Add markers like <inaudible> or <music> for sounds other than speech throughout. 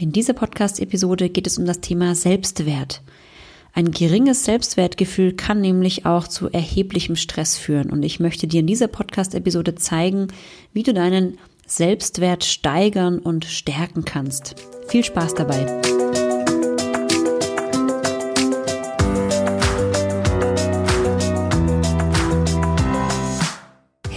In dieser Podcast-Episode geht es um das Thema Selbstwert. Ein geringes Selbstwertgefühl kann nämlich auch zu erheblichem Stress führen. Und ich möchte dir in dieser Podcast-Episode zeigen, wie du deinen Selbstwert steigern und stärken kannst. Viel Spaß dabei!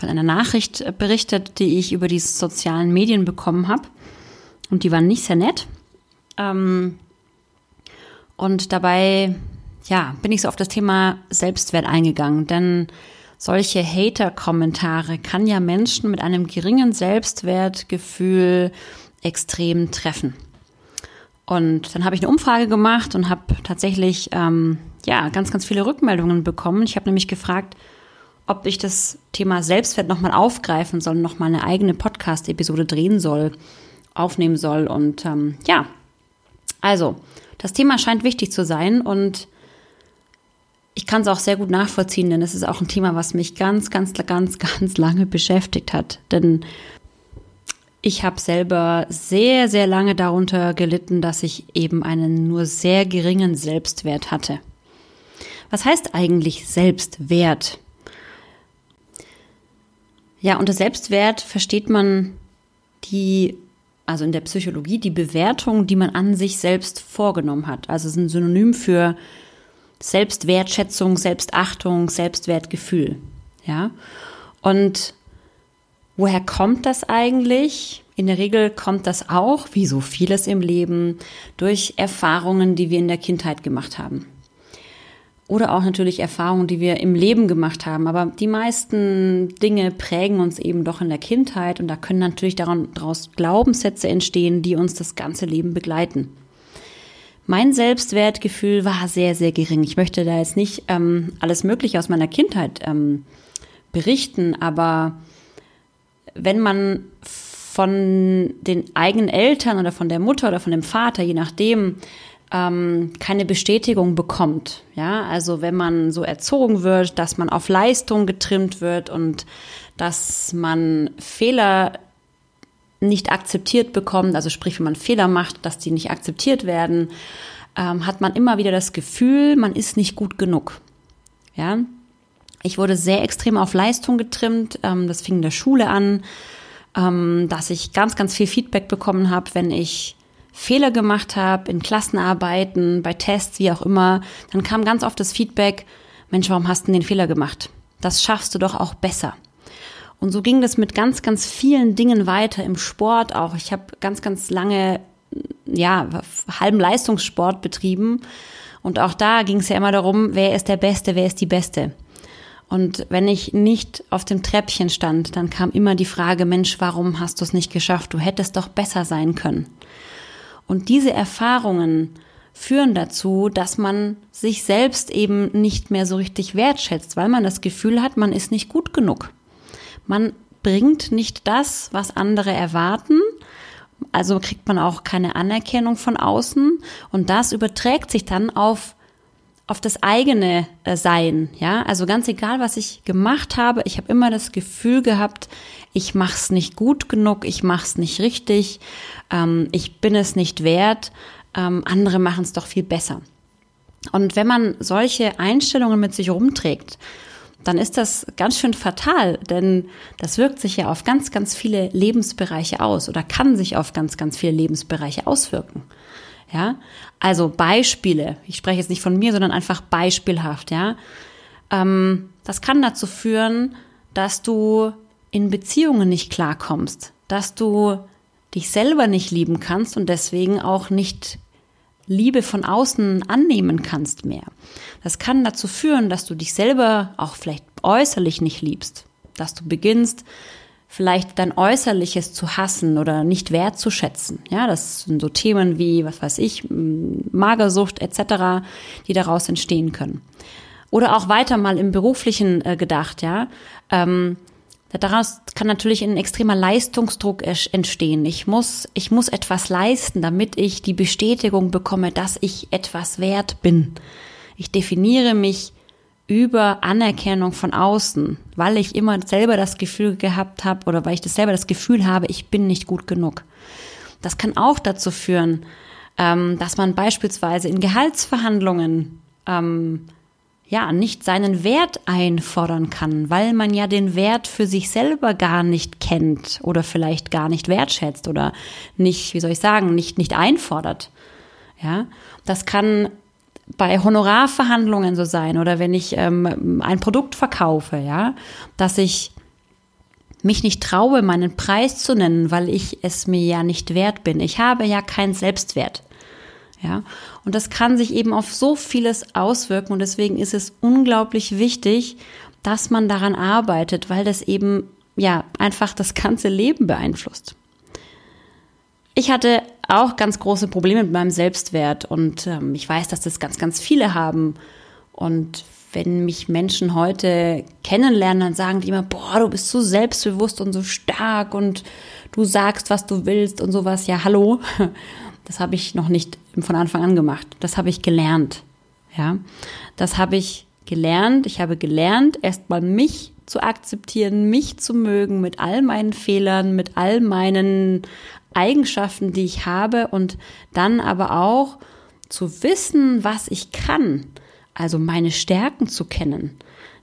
von einer Nachricht berichtet, die ich über die sozialen Medien bekommen habe. Und die waren nicht sehr nett. Ähm, und dabei, ja, bin ich so auf das Thema Selbstwert eingegangen. Denn solche Hater-Kommentare kann ja Menschen mit einem geringen Selbstwertgefühl extrem treffen. Und dann habe ich eine Umfrage gemacht und habe tatsächlich ähm, ja ganz, ganz viele Rückmeldungen bekommen. Ich habe nämlich gefragt, ob ich das Thema Selbstwert nochmal aufgreifen soll, nochmal eine eigene Podcast-Episode drehen soll, aufnehmen soll. Und ähm, ja, also, das Thema scheint wichtig zu sein und ich kann es auch sehr gut nachvollziehen, denn es ist auch ein Thema, was mich ganz, ganz, ganz, ganz lange beschäftigt hat. Denn ich habe selber sehr, sehr lange darunter gelitten, dass ich eben einen nur sehr geringen Selbstwert hatte. Was heißt eigentlich Selbstwert? Ja, unter Selbstwert versteht man die, also in der Psychologie, die Bewertung, die man an sich selbst vorgenommen hat. Also es ist ein Synonym für Selbstwertschätzung, Selbstachtung, Selbstwertgefühl. Ja. Und woher kommt das eigentlich? In der Regel kommt das auch, wie so vieles im Leben, durch Erfahrungen, die wir in der Kindheit gemacht haben oder auch natürlich Erfahrungen, die wir im Leben gemacht haben. Aber die meisten Dinge prägen uns eben doch in der Kindheit und da können natürlich daraus Glaubenssätze entstehen, die uns das ganze Leben begleiten. Mein Selbstwertgefühl war sehr, sehr gering. Ich möchte da jetzt nicht ähm, alles Mögliche aus meiner Kindheit ähm, berichten, aber wenn man von den eigenen Eltern oder von der Mutter oder von dem Vater, je nachdem, ähm, keine Bestätigung bekommt. Ja, also wenn man so erzogen wird, dass man auf Leistung getrimmt wird und dass man Fehler nicht akzeptiert bekommt, also sprich, wenn man Fehler macht, dass die nicht akzeptiert werden, ähm, hat man immer wieder das Gefühl, man ist nicht gut genug. Ja, ich wurde sehr extrem auf Leistung getrimmt. Ähm, das fing in der Schule an, ähm, dass ich ganz, ganz viel Feedback bekommen habe, wenn ich Fehler gemacht habe in Klassenarbeiten, bei Tests, wie auch immer, dann kam ganz oft das Feedback, Mensch, warum hast du den Fehler gemacht? Das schaffst du doch auch besser. Und so ging das mit ganz, ganz vielen Dingen weiter im Sport auch. Ich habe ganz, ganz lange, ja, halben Leistungssport betrieben. Und auch da ging es ja immer darum, wer ist der Beste, wer ist die Beste. Und wenn ich nicht auf dem Treppchen stand, dann kam immer die Frage, Mensch, warum hast du es nicht geschafft? Du hättest doch besser sein können. Und diese Erfahrungen führen dazu, dass man sich selbst eben nicht mehr so richtig wertschätzt, weil man das Gefühl hat, man ist nicht gut genug. Man bringt nicht das, was andere erwarten, also kriegt man auch keine Anerkennung von außen und das überträgt sich dann auf auf das eigene äh, Sein, ja, also ganz egal, was ich gemacht habe, ich habe immer das Gefühl gehabt, ich mach's nicht gut genug, ich mach's nicht richtig, ähm, ich bin es nicht wert, ähm, andere machen es doch viel besser. Und wenn man solche Einstellungen mit sich rumträgt, dann ist das ganz schön fatal, denn das wirkt sich ja auf ganz, ganz viele Lebensbereiche aus oder kann sich auf ganz, ganz viele Lebensbereiche auswirken. Ja, also Beispiele. Ich spreche jetzt nicht von mir, sondern einfach beispielhaft. Ja, ähm, das kann dazu führen, dass du in Beziehungen nicht klarkommst, dass du dich selber nicht lieben kannst und deswegen auch nicht Liebe von außen annehmen kannst mehr. Das kann dazu führen, dass du dich selber auch vielleicht äußerlich nicht liebst, dass du beginnst, vielleicht dein Äußerliches zu hassen oder nicht wertzuschätzen. Ja, das sind so Themen wie, was weiß ich, Magersucht etc., die daraus entstehen können. Oder auch weiter mal im beruflichen äh, gedacht, ja. Ähm, Daraus kann natürlich ein extremer Leistungsdruck entstehen. Ich muss, ich muss etwas leisten, damit ich die Bestätigung bekomme, dass ich etwas wert bin. Ich definiere mich über Anerkennung von außen, weil ich immer selber das Gefühl gehabt habe oder weil ich das selber das Gefühl habe, ich bin nicht gut genug. Das kann auch dazu führen, ähm, dass man beispielsweise in Gehaltsverhandlungen ähm, ja nicht seinen Wert einfordern kann, weil man ja den Wert für sich selber gar nicht kennt oder vielleicht gar nicht wertschätzt oder nicht, wie soll ich sagen, nicht nicht einfordert. Ja, das kann bei Honorarverhandlungen so sein oder wenn ich ähm, ein Produkt verkaufe, ja, dass ich mich nicht traue, meinen Preis zu nennen, weil ich es mir ja nicht wert bin. Ich habe ja keinen Selbstwert. Ja, und das kann sich eben auf so vieles auswirken und deswegen ist es unglaublich wichtig, dass man daran arbeitet, weil das eben ja einfach das ganze Leben beeinflusst. Ich hatte auch ganz große Probleme mit meinem Selbstwert und ähm, ich weiß, dass das ganz, ganz viele haben. Und wenn mich Menschen heute kennenlernen, dann sagen die immer, boah, du bist so selbstbewusst und so stark und du sagst, was du willst und sowas. Ja, hallo. <laughs> Das habe ich noch nicht von Anfang an gemacht. Das habe ich gelernt. Ja, das habe ich gelernt. Ich habe gelernt, erstmal mich zu akzeptieren, mich zu mögen mit all meinen Fehlern, mit all meinen Eigenschaften, die ich habe und dann aber auch zu wissen, was ich kann, also meine Stärken zu kennen.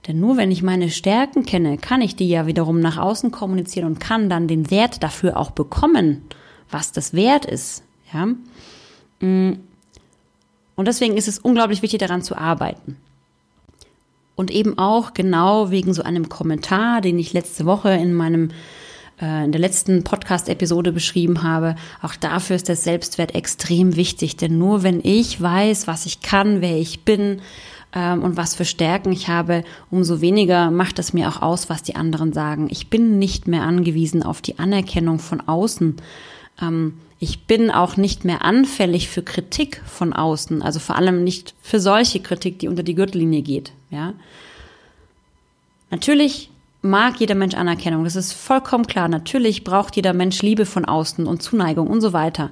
Denn nur wenn ich meine Stärken kenne, kann ich die ja wiederum nach außen kommunizieren und kann dann den Wert dafür auch bekommen, was das wert ist. Ja? Mm. Und deswegen ist es unglaublich wichtig, daran zu arbeiten. Und eben auch genau wegen so einem Kommentar, den ich letzte Woche in meinem in der letzten Podcast-Episode beschrieben habe. Auch dafür ist der Selbstwert extrem wichtig, denn nur wenn ich weiß, was ich kann, wer ich bin ähm, und was für Stärken ich habe, umso weniger macht es mir auch aus, was die anderen sagen. Ich bin nicht mehr angewiesen auf die Anerkennung von außen. Ähm, ich bin auch nicht mehr anfällig für Kritik von außen, also vor allem nicht für solche Kritik, die unter die Gürtellinie geht. Ja, natürlich mag jeder Mensch Anerkennung. Das ist vollkommen klar. Natürlich braucht jeder Mensch Liebe von außen und Zuneigung und so weiter.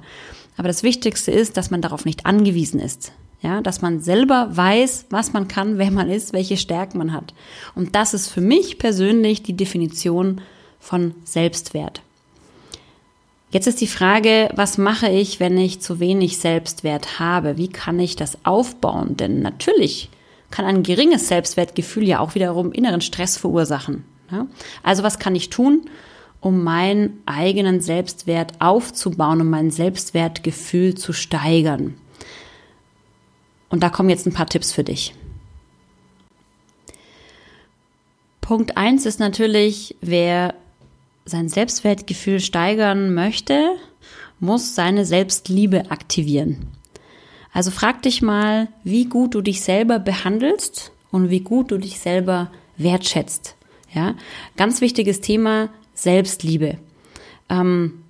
Aber das Wichtigste ist, dass man darauf nicht angewiesen ist. Ja, dass man selber weiß, was man kann, wer man ist, welche Stärken man hat. Und das ist für mich persönlich die Definition von Selbstwert. Jetzt ist die Frage, was mache ich, wenn ich zu wenig Selbstwert habe? Wie kann ich das aufbauen? Denn natürlich kann ein geringes Selbstwertgefühl ja auch wiederum inneren Stress verursachen. Ja? Also was kann ich tun, um meinen eigenen Selbstwert aufzubauen, um mein Selbstwertgefühl zu steigern? Und da kommen jetzt ein paar Tipps für dich. Punkt eins ist natürlich, wer sein Selbstwertgefühl steigern möchte, muss seine Selbstliebe aktivieren. Also frag dich mal, wie gut du dich selber behandelst und wie gut du dich selber wertschätzt. Ja, ganz wichtiges Thema Selbstliebe. Ähm,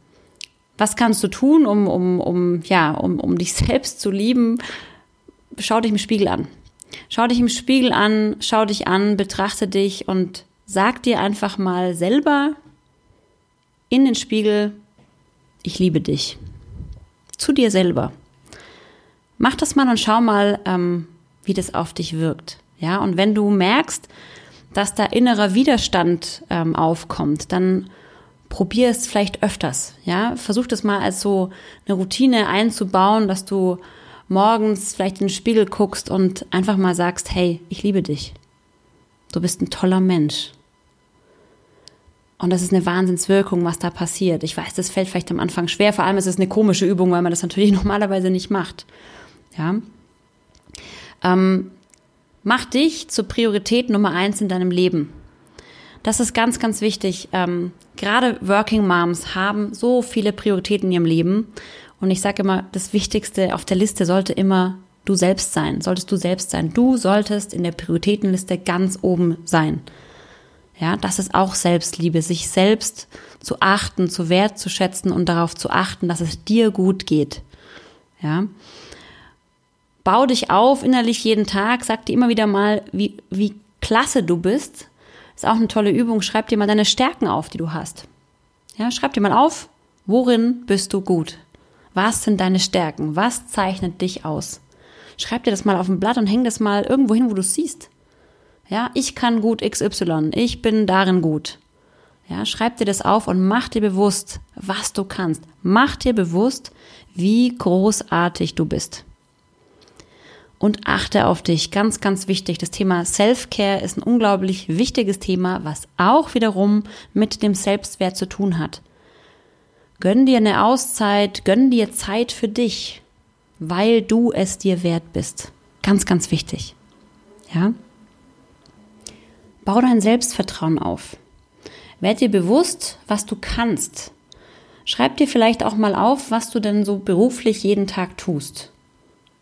was kannst du tun, um, um, um, ja, um, um dich <laughs> selbst zu lieben? Schau dich im Spiegel an. Schau dich im Spiegel an, schau dich an, betrachte dich und sag dir einfach mal selber in den Spiegel, ich liebe dich. Zu dir selber. Mach das mal und schau mal, ähm, wie das auf dich wirkt. Ja, und wenn du merkst, dass da innerer Widerstand ähm, aufkommt, dann probier es vielleicht öfters. Ja, versuch das mal als so eine Routine einzubauen, dass du morgens vielleicht in den Spiegel guckst und einfach mal sagst, hey, ich liebe dich. Du bist ein toller Mensch. Und das ist eine Wahnsinnswirkung, was da passiert. Ich weiß, das fällt vielleicht am Anfang schwer. Vor allem ist es eine komische Übung, weil man das natürlich <laughs> normalerweise nicht macht. Ja. Ähm, Mach dich zur Priorität Nummer eins in deinem Leben. Das ist ganz, ganz wichtig. Ähm, gerade Working Moms haben so viele Prioritäten in ihrem Leben. Und ich sage immer, das Wichtigste auf der Liste sollte immer du selbst sein. Solltest du selbst sein. Du solltest in der Prioritätenliste ganz oben sein. Ja, das ist auch Selbstliebe, sich selbst zu achten, zu wertzuschätzen und darauf zu achten, dass es dir gut geht. Ja. Bau dich auf innerlich jeden Tag, sag dir immer wieder mal, wie, wie klasse du bist. Ist auch eine tolle Übung. Schreib dir mal deine Stärken auf, die du hast. Ja, schreib dir mal auf, worin bist du gut? Was sind deine Stärken? Was zeichnet dich aus? Schreib dir das mal auf ein Blatt und häng das mal irgendwo hin, wo du es siehst. Ja, ich kann gut XY. Ich bin darin gut. Ja, schreib dir das auf und mach dir bewusst, was du kannst. Mach dir bewusst, wie großartig du bist. Und achte auf dich. Ganz, ganz wichtig. Das Thema Self-Care ist ein unglaublich wichtiges Thema, was auch wiederum mit dem Selbstwert zu tun hat. Gönn dir eine Auszeit, gönn dir Zeit für dich, weil du es dir wert bist. Ganz, ganz wichtig. Ja? Bau dein Selbstvertrauen auf. Werd dir bewusst, was du kannst. Schreib dir vielleicht auch mal auf, was du denn so beruflich jeden Tag tust.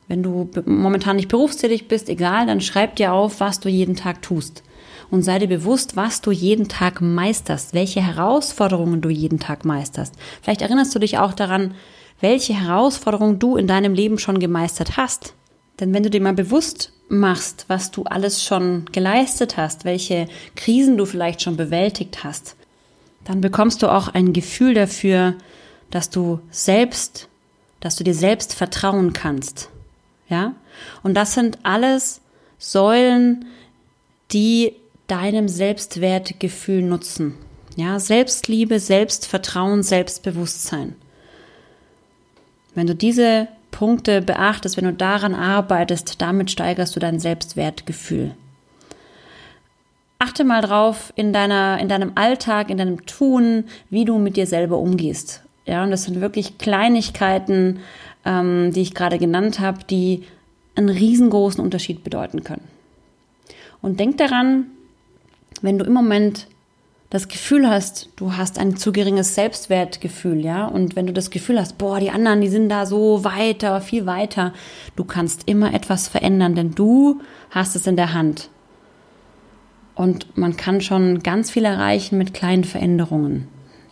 Wenn du momentan nicht berufstätig bist, egal, dann schreib dir auf, was du jeden Tag tust und sei dir bewusst, was du jeden Tag meisterst, welche Herausforderungen du jeden Tag meisterst. Vielleicht erinnerst du dich auch daran, welche Herausforderungen du in deinem Leben schon gemeistert hast. Denn wenn du dir mal bewusst machst, was du alles schon geleistet hast, welche Krisen du vielleicht schon bewältigt hast, dann bekommst du auch ein Gefühl dafür, dass du selbst, dass du dir selbst vertrauen kannst. Ja? Und das sind alles Säulen, die deinem Selbstwertgefühl nutzen. Ja, Selbstliebe, Selbstvertrauen, Selbstbewusstsein. Wenn du diese Punkte beachtest, wenn du daran arbeitest, damit steigerst du dein Selbstwertgefühl. Achte mal drauf in deiner, in deinem Alltag, in deinem Tun, wie du mit dir selber umgehst. Ja, und das sind wirklich Kleinigkeiten, ähm, die ich gerade genannt habe, die einen riesengroßen Unterschied bedeuten können. Und denk daran, wenn du im Moment das Gefühl hast, du hast ein zu geringes Selbstwertgefühl, ja, und wenn du das Gefühl hast, boah, die anderen, die sind da so weiter, viel weiter, du kannst immer etwas verändern, denn du hast es in der Hand. Und man kann schon ganz viel erreichen mit kleinen Veränderungen,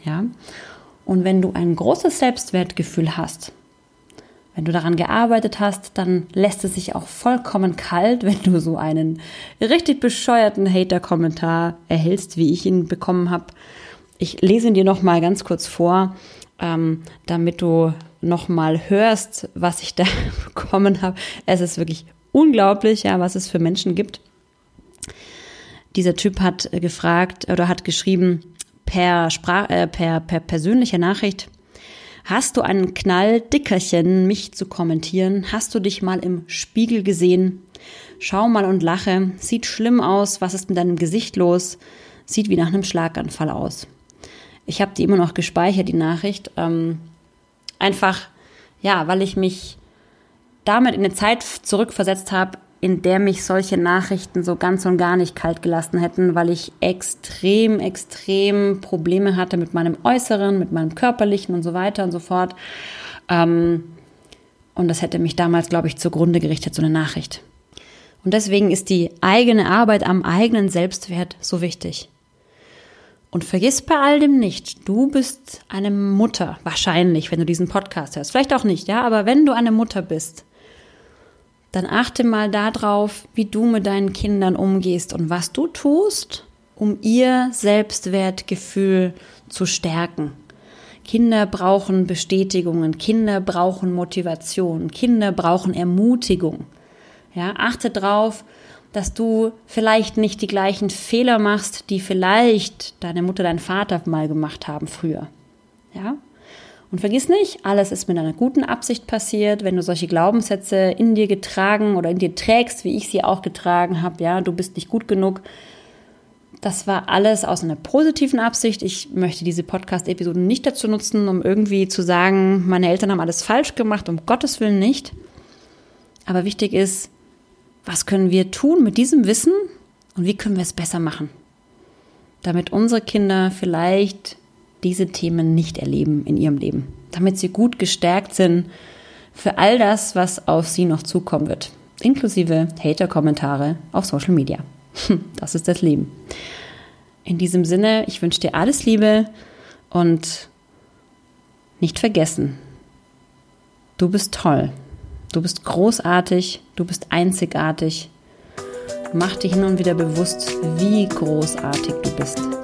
ja. Und wenn du ein großes Selbstwertgefühl hast, wenn du daran gearbeitet hast, dann lässt es sich auch vollkommen kalt, wenn du so einen richtig bescheuerten Hater-Kommentar erhältst, wie ich ihn bekommen habe. Ich lese ihn dir noch mal ganz kurz vor, ähm, damit du noch mal hörst, was ich da <laughs> bekommen habe. Es ist wirklich unglaublich, ja, was es für Menschen gibt. Dieser Typ hat gefragt oder hat geschrieben per Sprach, äh, per, per persönlicher Nachricht. Hast du einen Knall, Dickerchen, mich zu kommentieren? Hast du dich mal im Spiegel gesehen? Schau mal und lache. Sieht schlimm aus. Was ist mit deinem Gesicht los? Sieht wie nach einem Schlaganfall aus. Ich habe die immer noch gespeichert, die Nachricht. Ähm, einfach, ja, weil ich mich damit in eine Zeit zurückversetzt habe, in der mich solche Nachrichten so ganz und gar nicht kalt gelassen hätten, weil ich extrem, extrem Probleme hatte mit meinem Äußeren, mit meinem Körperlichen und so weiter und so fort. Ähm, und das hätte mich damals, glaube ich, zugrunde gerichtet, so eine Nachricht. Und deswegen ist die eigene Arbeit am eigenen Selbstwert so wichtig. Und vergiss bei all dem nicht, du bist eine Mutter, wahrscheinlich, wenn du diesen Podcast hörst. Vielleicht auch nicht, ja, aber wenn du eine Mutter bist, dann achte mal darauf, wie du mit deinen Kindern umgehst und was du tust, um ihr Selbstwertgefühl zu stärken. Kinder brauchen Bestätigungen, Kinder brauchen Motivation, Kinder brauchen Ermutigung. Ja, achte darauf, dass du vielleicht nicht die gleichen Fehler machst, die vielleicht deine Mutter, dein Vater mal gemacht haben früher. Ja? Und vergiss nicht, alles ist mit einer guten Absicht passiert. Wenn du solche Glaubenssätze in dir getragen oder in dir trägst, wie ich sie auch getragen habe, ja, du bist nicht gut genug. Das war alles aus einer positiven Absicht. Ich möchte diese Podcast-Episoden nicht dazu nutzen, um irgendwie zu sagen, meine Eltern haben alles falsch gemacht, um Gottes Willen nicht. Aber wichtig ist, was können wir tun mit diesem Wissen und wie können wir es besser machen? Damit unsere Kinder vielleicht diese Themen nicht erleben in ihrem Leben, damit sie gut gestärkt sind für all das, was auf sie noch zukommen wird, inklusive Hater-Kommentare auf Social Media. <laughs> Das ist das Leben. In diesem Sinne, ich wünsche dir alles Liebe und nicht vergessen, du bist toll, du bist großartig, du bist einzigartig. Mach dir hin und wieder bewusst, wie großartig du bist.